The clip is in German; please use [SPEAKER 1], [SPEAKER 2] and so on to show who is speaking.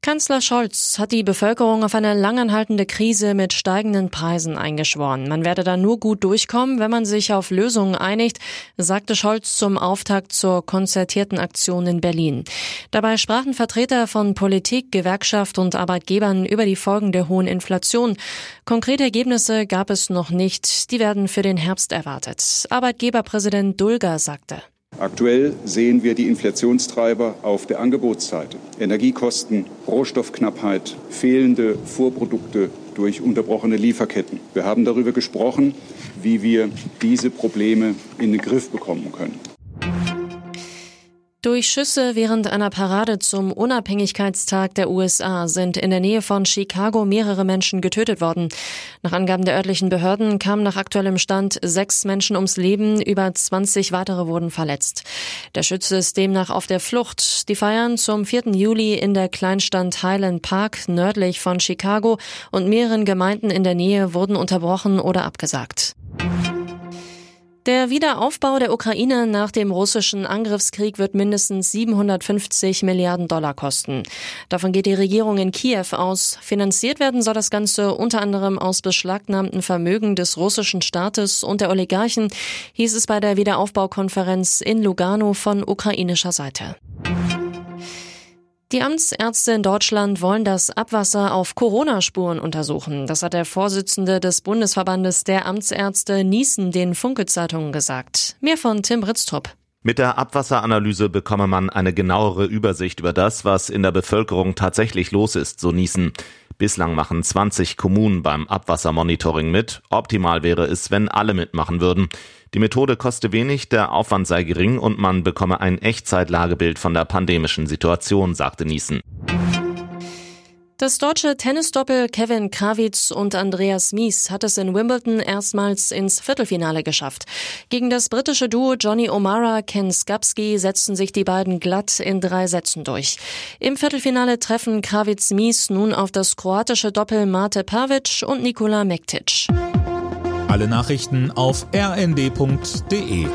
[SPEAKER 1] Kanzler Scholz hat die Bevölkerung auf eine langanhaltende Krise mit steigenden Preisen eingeschworen. Man werde da nur gut durchkommen, wenn man sich auf Lösungen einigt, sagte Scholz zum Auftakt zur konzertierten Aktion in Berlin. Dabei sprachen Vertreter von Politik, Gewerkschaft und Arbeitgebern über die Folgen der hohen Inflation. Konkrete Ergebnisse gab es noch nicht. Die werden für den Herbst erwartet. Arbeitgeberpräsident Dulger sagte.
[SPEAKER 2] Aktuell sehen wir die Inflationstreiber auf der Angebotsseite. Energiekosten, Rohstoffknappheit, fehlende Vorprodukte durch unterbrochene Lieferketten. Wir haben darüber gesprochen, wie wir diese Probleme in den Griff bekommen können.
[SPEAKER 1] Durch Schüsse während einer Parade zum Unabhängigkeitstag der USA sind in der Nähe von Chicago mehrere Menschen getötet worden. Nach Angaben der örtlichen Behörden kamen nach aktuellem Stand sechs Menschen ums Leben, über 20 weitere wurden verletzt. Der Schütze ist demnach auf der Flucht. Die Feiern zum 4. Juli in der Kleinstadt Highland Park nördlich von Chicago und mehreren Gemeinden in der Nähe wurden unterbrochen oder abgesagt. Der Wiederaufbau der Ukraine nach dem russischen Angriffskrieg wird mindestens 750 Milliarden Dollar kosten. Davon geht die Regierung in Kiew aus. Finanziert werden soll das Ganze unter anderem aus beschlagnahmten Vermögen des russischen Staates und der Oligarchen, hieß es bei der Wiederaufbaukonferenz in Lugano von ukrainischer Seite. Die Amtsärzte in Deutschland wollen das Abwasser auf Corona-Spuren untersuchen. Das hat der Vorsitzende des Bundesverbandes der Amtsärzte Niesen den Funke-Zeitungen gesagt. Mehr von Tim Britztrup.
[SPEAKER 3] Mit der Abwasseranalyse bekomme man eine genauere Übersicht über das, was in der Bevölkerung tatsächlich los ist, so Niesen. Bislang machen 20 Kommunen beim Abwassermonitoring mit. Optimal wäre es, wenn alle mitmachen würden. Die Methode koste wenig, der Aufwand sei gering und man bekomme ein Echtzeitlagebild von der pandemischen Situation, sagte Niesen.
[SPEAKER 1] Das deutsche Tennisdoppel Kevin Krawitz und Andreas Mies hat es in Wimbledon erstmals ins Viertelfinale geschafft. Gegen das britische Duo Johnny O'Mara, Ken Skapski setzten sich die beiden glatt in drei Sätzen durch. Im Viertelfinale treffen Krawitz Mies nun auf das kroatische Doppel Mate Pavic und Nikola Mektic.
[SPEAKER 4] Alle Nachrichten auf rnd.de